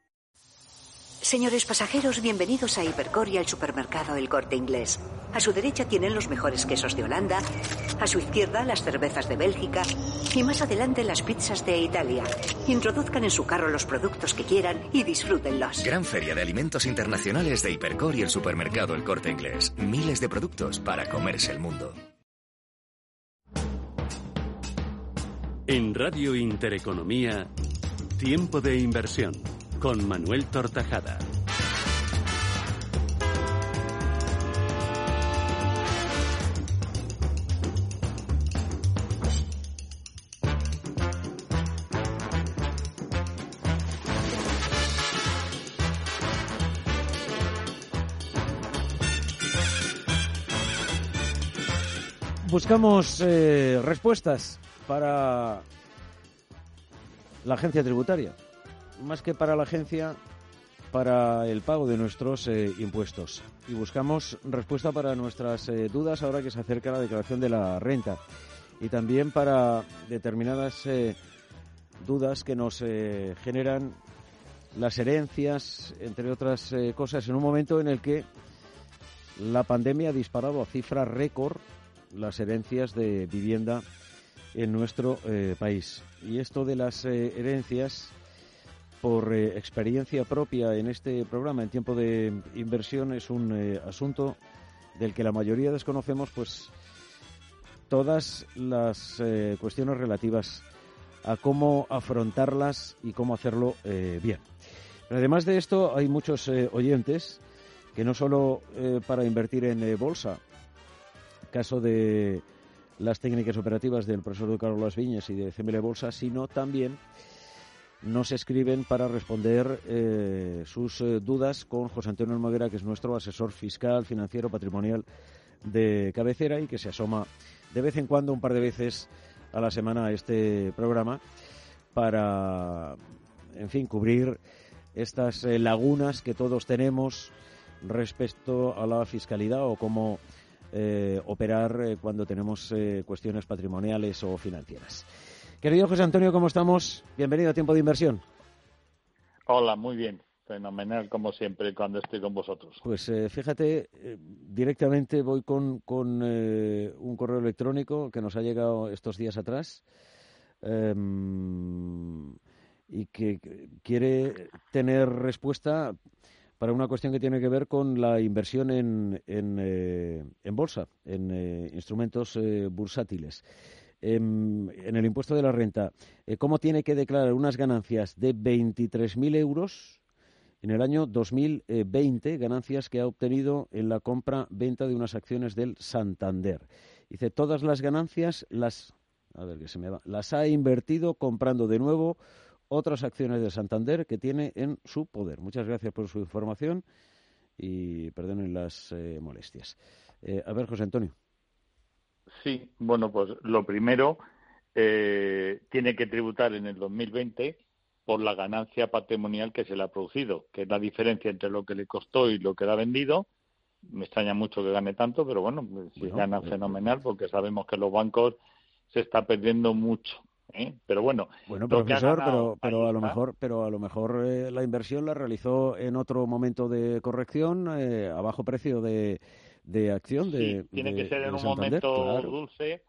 Señores pasajeros, bienvenidos a Hipercor y al supermercado El Corte Inglés. A su derecha tienen los mejores quesos de Holanda, a su izquierda las cervezas de Bélgica y más adelante las pizzas de Italia. Introduzcan en su carro los productos que quieran y disfrútenlos. Gran feria de alimentos internacionales de Hipercor y el supermercado El Corte Inglés. Miles de productos para comerse el mundo. En Radio Intereconomía, Tiempo de Inversión, con Manuel Tortajada. Buscamos eh, respuestas para la agencia tributaria. Más que para la agencia, para el pago de nuestros eh, impuestos. Y buscamos respuesta para nuestras eh, dudas ahora que se acerca la declaración de la renta. Y también para determinadas eh, dudas que nos generan las herencias, entre otras cosas, en un momento en el que la pandemia ha disparado a cifra récord las herencias de vivienda en nuestro país. Y esto de las herencias por eh, experiencia propia en este programa en tiempo de inversión es un eh, asunto del que la mayoría desconocemos pues todas las eh, cuestiones relativas a cómo afrontarlas y cómo hacerlo bien. Pero además de esto hay muchos oyentes que no solo para invertir en bolsa, caso de las técnicas operativas del profesor Carlos Viñas y de CML Bolsa, sino también nos escriben para responder eh, sus eh, dudas con José Antonio Almaguera, que es nuestro asesor fiscal, financiero, patrimonial de cabecera y que se asoma de vez en cuando, un par de veces a la semana a este programa para, en fin, cubrir estas eh, lagunas que todos tenemos respecto a la fiscalidad o cómo operar cuando tenemos cuestiones patrimoniales o financieras. Querido José Antonio, ¿cómo estamos? Bienvenido a Tiempo de Inversión. Hola, muy bien. Fenomenal, como siempre, cuando estoy con vosotros. Pues eh, fíjate, eh, directamente voy con, con eh, un correo electrónico que nos ha llegado estos días atrás em, y que quiere tener respuesta para una cuestión que tiene que ver con la inversión en, en, en bolsa, en instrumentos bursátiles. Em, en, el impuesto de la renta, eh, cómo tiene que declarar unas ganancias de 23.000 euros en el año 2020, ganancias que ha obtenido en la compra-venta de unas acciones del Santander. Dice, todas las ganancias las, a ver, que se me va, las ha invertido comprando de nuevo otras acciones del Santander que tiene en su poder. Muchas gracias por su información y perdonen las eh, molestias. Eh, a ver, José Antonio. Sí, bueno, pues lo primero, eh, tiene que tributar en el 2020 por la ganancia patrimonial que se le ha producido, que es la diferencia entre lo que le costó y lo que le ha vendido. Me extraña mucho que gane tanto, pero bueno, pues, si gana eh, fenomenal, porque sabemos que los bancos se está perdiendo mucho. ¿eh? Pero bueno, bueno profesor, pero, pero a lo mejor, pero a lo mejor eh, la inversión la realizó en otro momento de corrección a bajo precio de de acción de tiene que ser en un momento dulce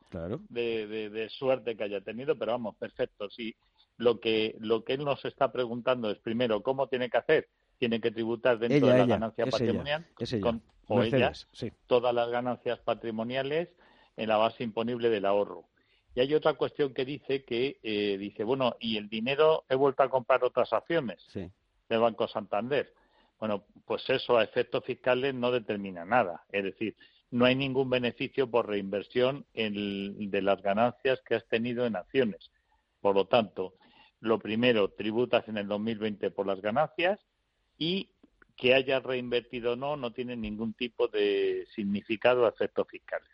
De, suerte que haya tenido pero vamos perfecto. Sí lo que lo que él nos está preguntando es primero cómo tiene que hacer tiene que tributar dentro de la ganancia patrimonial con o ellas todas las ganancias patrimoniales en la base imponible del ahorro y hay otra cuestión que dice que eh, dice bueno y el dinero he vuelto a comprar otras acciones del Banco Santander bueno, pues eso a efectos fiscales no determina nada. Es decir, no hay ningún beneficio por reinversión de las ganancias que has tenido en acciones. Por lo tanto, lo primero, tributas en el 2020 por las ganancias y que hayas reinvertido o no no tiene ningún tipo de significado a efectos fiscales.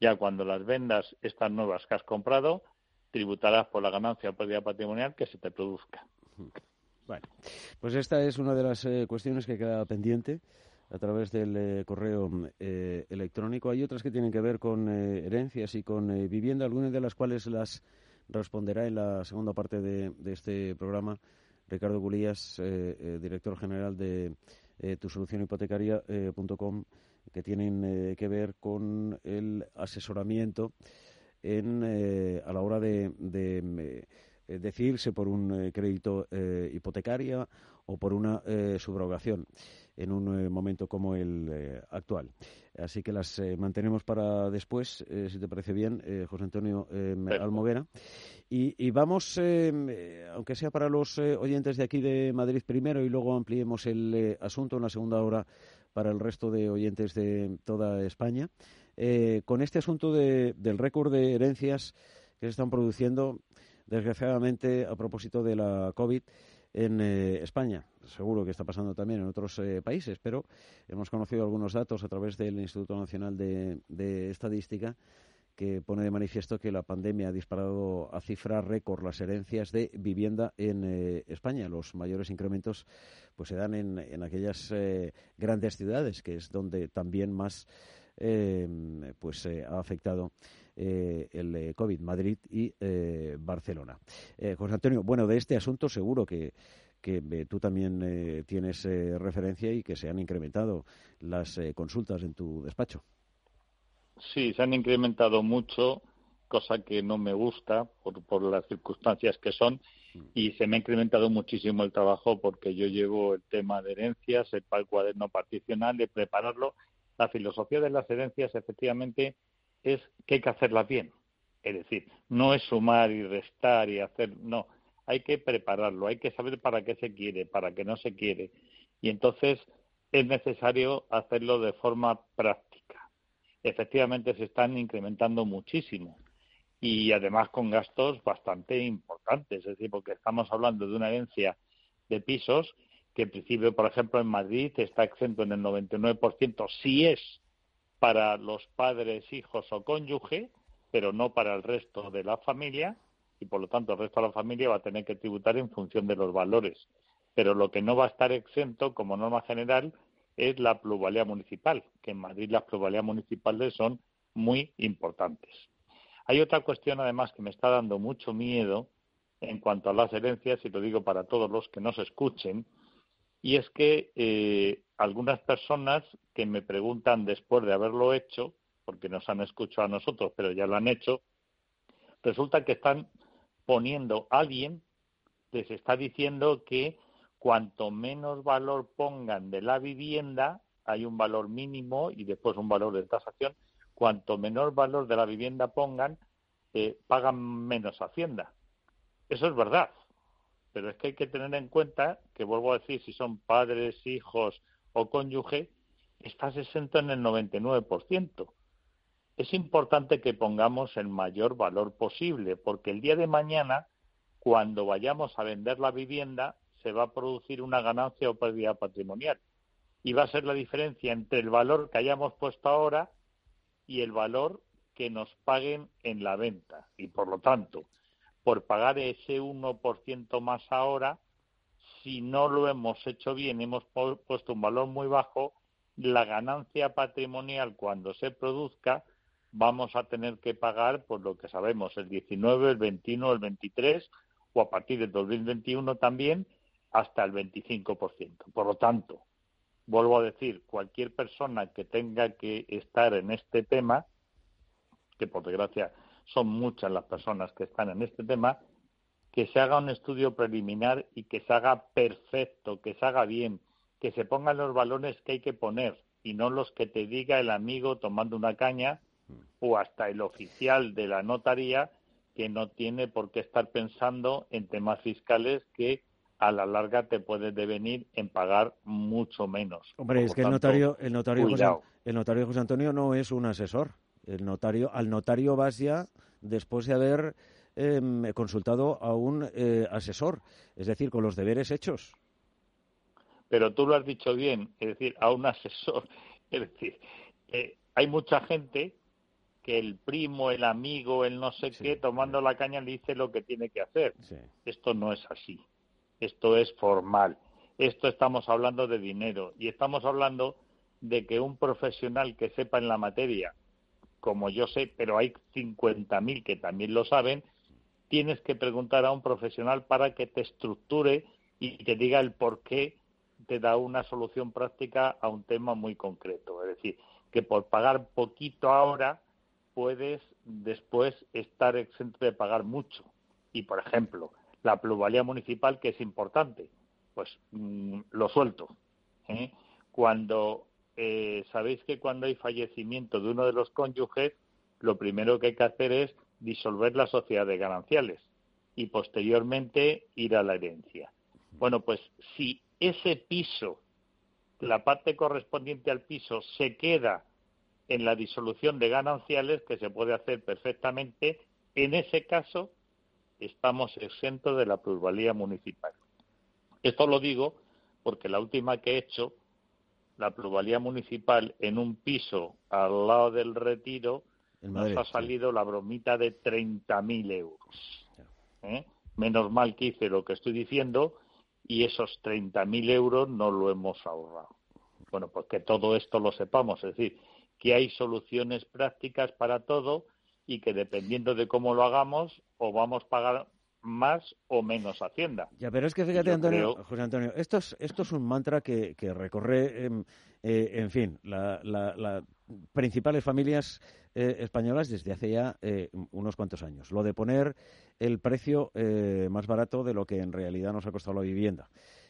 Ya cuando las vendas estas nuevas que has comprado, tributarás por la ganancia o pérdida patrimonial que se te produzca. Bueno, pues esta es una de las eh, cuestiones que queda pendiente a través del eh, correo eh, electrónico. Hay otras que tienen que ver con herencias y con vivienda, algunas de las cuales las responderá en la segunda parte de, este programa Ricardo Gulías, director general de tu solución hipotecaria.com, que tienen que ver con el asesoramiento en, a la hora de eh, decidirse por un eh, crédito eh, hipotecario o por una subrogación en un momento como el actual. Así que las mantenemos para después, si te parece bien, José Antonio Almoguera. Y, vamos, aunque sea para los oyentes de aquí de Madrid primero y luego ampliemos el asunto en la segunda hora para el resto de oyentes de toda España, con este asunto del récord de herencias que se están produciendo desgraciadamente, a propósito de la COVID en eh, España. Seguro que está pasando también en otros eh, países, pero hemos conocido algunos datos a través del Instituto Nacional de, Estadística que pone de manifiesto que la pandemia ha disparado a cifra récord las herencias de vivienda en eh, España. Los mayores incrementos pues se dan en, en aquellas grandes ciudades, que es donde también más pues ha afectado el COVID, Madrid y Barcelona. José Antonio, bueno, de este asunto seguro que que eh, tú también eh, tienes eh, referencia y que se han incrementado las consultas en tu despacho. Sí, se han incrementado mucho, cosa que no me gusta por, por las circunstancias que son, mm. y se me ha incrementado muchísimo el trabajo porque yo llevo el tema de herencias, el, el cuaderno particional, de prepararlo. La filosofía de las herencias, efectivamente, es que hay que hacerlas bien. Es decir, no es sumar y restar y hacer, no, hay que prepararlo, hay que saber para qué se quiere, para qué no se quiere. Y entonces es necesario hacerlo de forma práctica. Efectivamente se están incrementando muchísimo y además con gastos bastante importantes, es decir, porque estamos hablando de una herencia de pisos que en principio, por ejemplo, en Madrid está exento en el 99% si es para los padres, hijos o cónyuge, pero no para el resto de la familia y por lo tanto el resto de la familia va a tener que tributar en función de los valores. Pero lo que no va a estar exento como norma general es la plusvalía municipal, que en Madrid las plusvalías municipales son muy importantes. Hay otra cuestión además que me está dando mucho miedo en cuanto a las herencias, y lo digo para todos los que nos escuchen, y es que eh, algunas personas que me preguntan después de haberlo hecho, porque nos han escuchado a nosotros, pero ya lo han hecho, resulta que están poniendo alguien les está diciendo que cuanto menos valor pongan de la vivienda, hay un valor mínimo y después un valor de tasación, cuanto menor valor de la vivienda pongan, eh, pagan menos hacienda. Eso es verdad, pero es que hay que tener en cuenta que, vuelvo a decir, si son padres, hijos o cónyuge, estás exento en el 99% es importante que pongamos el mayor valor posible, porque el día de mañana, cuando vayamos a vender la vivienda, se va a producir una ganancia o pérdida patrimonial. Y va a ser la diferencia entre el valor que hayamos puesto ahora y el valor que nos paguen en la venta. Y por lo tanto, por pagar ese 1% más ahora, si no lo hemos hecho bien, hemos puesto un valor muy bajo, la ganancia patrimonial cuando se produzca vamos a tener que pagar por lo que sabemos el 19, el 21, el 23 o a partir del 2021 también hasta el 25%. Por lo tanto, vuelvo a decir, cualquier persona que tenga que estar en este tema, que por desgracia son muchas las personas que están en este tema, que se haga un estudio preliminar y que se haga perfecto, que se haga bien, que se pongan los balones que hay que poner y no los que te diga el amigo tomando una caña o hasta el oficial de la notaría que no tiene por qué estar pensando en temas fiscales que a la larga te puede devenir en pagar mucho menos. Hombre, es que el notario, el notario, José, el notario José Antonio no es un asesor. El notario, al notario vas ya después de haber em, consultado a un eh, asesor, es decir, con los deberes hechos. Pero tú lo has dicho bien, es decir, a un asesor. Es decir, eh, hay mucha gente que el primo, el amigo, el no sé qué, tomando la caña le dice lo que tiene que hacer. Esto no es así. Esto es formal. Esto estamos hablando de dinero y estamos hablando de que un profesional que sepa en la materia, como yo sé, pero hay 50.000 que también lo saben, tienes que preguntar a un profesional para que te estructure y te diga el por qué te da una solución práctica a un tema muy concreto. Es decir, que por pagar poquito ahora puedes después estar exento de pagar mucho. Y, por ejemplo, la plusvalía municipal, que es importante, pues mm, lo suelto. ¿eh? Cuando eh, sabéis que cuando hay fallecimiento de uno de los cónyuges, lo primero que hay que hacer es disolver la sociedad de gananciales y posteriormente ir a la herencia. Bueno, pues si ese piso, la parte correspondiente al piso, se queda en la disolución de gananciales que se puede hacer perfectamente. En ese caso, estamos exentos de la plusvalía municipal. Esto lo digo porque la última que he hecho, la plusvalía municipal en un piso al lado del retiro, nos ha salido la bromita de 30.000 euros. ¿eh? Menos mal que hice lo que estoy diciendo y esos 30.000 euros no lo hemos ahorrado. Bueno, pues que todo esto lo sepamos, es decir, que hay soluciones prácticas para todo y que dependiendo de cómo lo hagamos, o vamos a pagar más o menos Hacienda. Ya, pero es que fíjate, Antonio, José Antonio, esto es, esto es un mantra que, recorre, em, eh, en fin, las la, principales familias eh, españolas desde hace ya eh, unos cuantos años. Lo de poner el precio más barato de lo que en realidad nos ha costado la vivienda.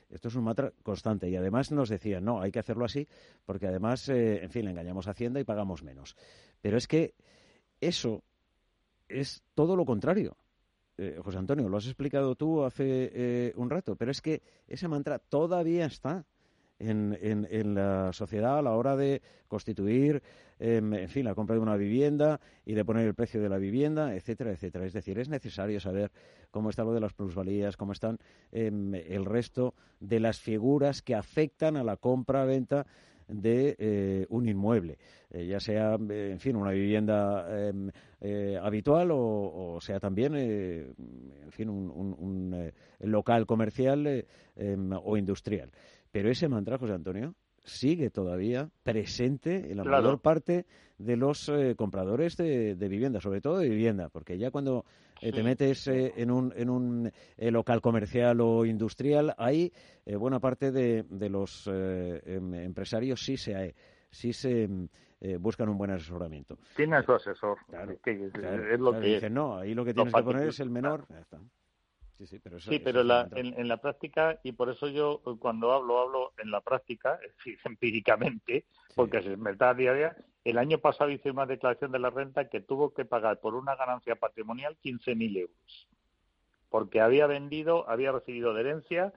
Esto es un mantra constante y además nos decían, no, hay que hacerlo así porque además, en fin, le engañamos a Hacienda y pagamos menos. Pero es que eso es todo lo contrario. Eh, José Antonio, lo has explicado tú hace eh, un rato, pero es que ese mantra todavía está en, en, la sociedad a la hora de constituir, em, en fin, la compra de una vivienda y de poner el precio de la vivienda, etcétera, etcétera. Es decir, es necesario saber cómo está lo de las plusvalías, cómo están em, el resto de las figuras que afectan a la compra-venta de eh, un inmueble, eh, ya sea, en fin, una vivienda em, eh, habitual o, sea también, en fin, un, local comercial em, o industrial. Pero ese mantra, José Antonio, sigue todavía presente en la mayor parte de los compradores de, vivienda, sobre todo de vivienda, porque ya cuando te metes en un, en un local comercial o industrial, ahí buena parte de, de los em, empresarios sí se, sí se buscan un buen asesoramiento. Tiene su asesor. Claro, es lo que no, ahí lo que tienes que poner es el menor. Sí, pero, sí, pero la, en, la práctica, y por eso yo cuando hablo, hablo en la práctica, es decir, empíricamente, porque se me da día a día. El año pasado hice una declaración de la renta que tuvo que pagar por una ganancia patrimonial 15.000 euros, porque había vendido, había recibido de herencia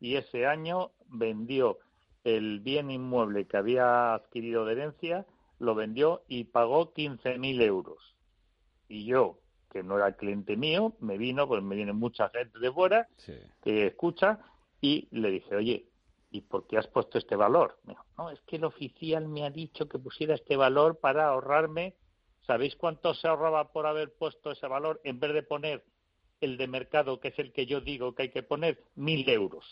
y ese año vendió el bien inmueble que había adquirido de herencia, lo vendió y pagó 15.000 euros. Y yo, que no era cliente mío, me vino, pues me viene mucha gente de fuera que escucha y le dije, oye, ¿y por qué has puesto este valor? Me dijo, no, es que el oficial me ha dicho que pusiera este valor para ahorrarme. ¿Sabéis cuánto se ahorraba por haber puesto ese valor en vez de poner el de mercado, que es el que yo digo que hay que poner? Mil euros.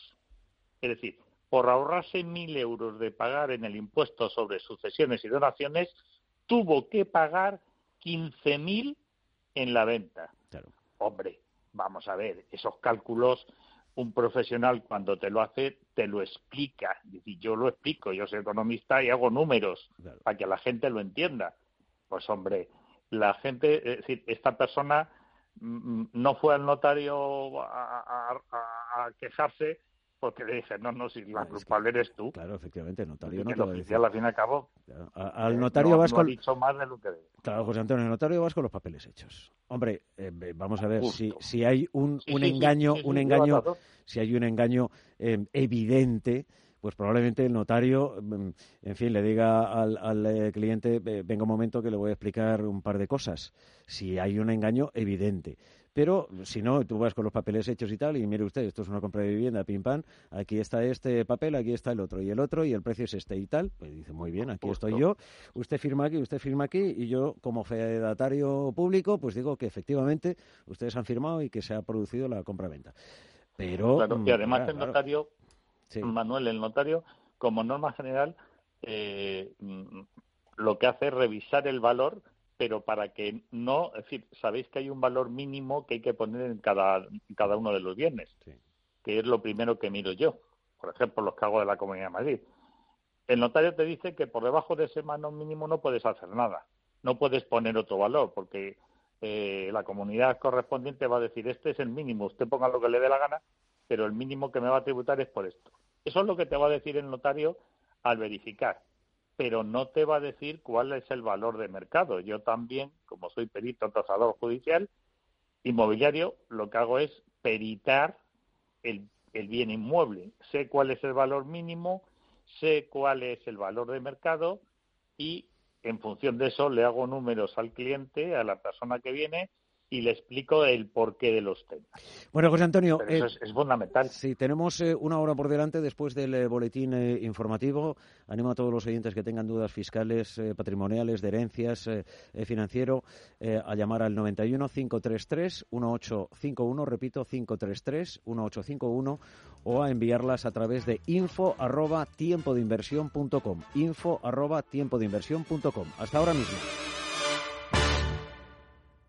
Es decir, por ahorrarse mil euros de pagar en el impuesto sobre sucesiones y donaciones, tuvo que pagar quince mil en la venta. Hombre, vamos a ver, esos cálculos, un profesional cuando te lo hace, te lo explica. decir, yo lo explico, yo soy economista y hago números para que la gente lo entienda. Pues hombre, la gente, es decir, esta persona mm, mm, no fue al notario a quejarse porque le dije, no, no, si la culpable eres tú. Claro, efectivamente, el notario no te al fin y al cabo, al notario vasco... dicho más de lo que Claro, José Antonio, el notario vasco los papeles hechos. Hombre, eh, vamos a ver si, si hay un, un engaño, un engaño, si hay un engaño eh, evidente pues probablemente el notario, mm, en fin, le diga al, al, eh, cliente, venga un momento que le voy a explicar un par de cosas. Si hay un engaño evidente. Pero si no, tú vas con los papeles hechos y tal, y mire usted, esto es una compra de vivienda, pim pam, aquí está este papel, aquí está el otro, y el otro, y el precio es este y tal. Pues dice, muy bien, aquí estoy yo, usted firma aquí, usted firma aquí, y yo, como fedatario público, pues digo que efectivamente ustedes han firmado y que se ha producido la compra-venta. Pero. Claro, y además el notario, Manuel, el notario, como norma general, eh, mm, lo que hace es revisar el valor pero para que no, es decir, sabéis que hay un valor mínimo que hay que poner en cada, cada uno de los bienes, que es lo primero que miro yo, por ejemplo, los que hago de la Comunidad de Madrid. El notario te dice que por debajo de ese valor mínimo no puedes hacer nada, no puedes poner otro valor, porque eh, la comunidad correspondiente va a decir, este es el mínimo, usted ponga lo que le dé la gana, pero el mínimo que me va a tributar es por esto. Eso es lo que te va a decir el notario al verificar pero no te va a decir cuál es el valor de mercado. Yo también, como soy perito tasador judicial, inmobiliario, lo que hago es peritar el, bien inmueble. Sé cuál es el valor mínimo, sé cuál es el valor de mercado y en función de eso le hago números al cliente, a la persona que viene y le explico el porqué de los temas. Bueno, José Antonio, eso eh, es, fundamental. Sí, tenemos eh, una hora por delante después del eh, boletín informativo. Animo a todos los oyentes que tengan dudas fiscales, patrimoniales, de herencias, financiero, a llamar al 91 533 1851, repito, 533 1851, o a enviarlas a través de info arroba tiempo de inversión info arroba tiempo de inversión Hasta ahora mismo.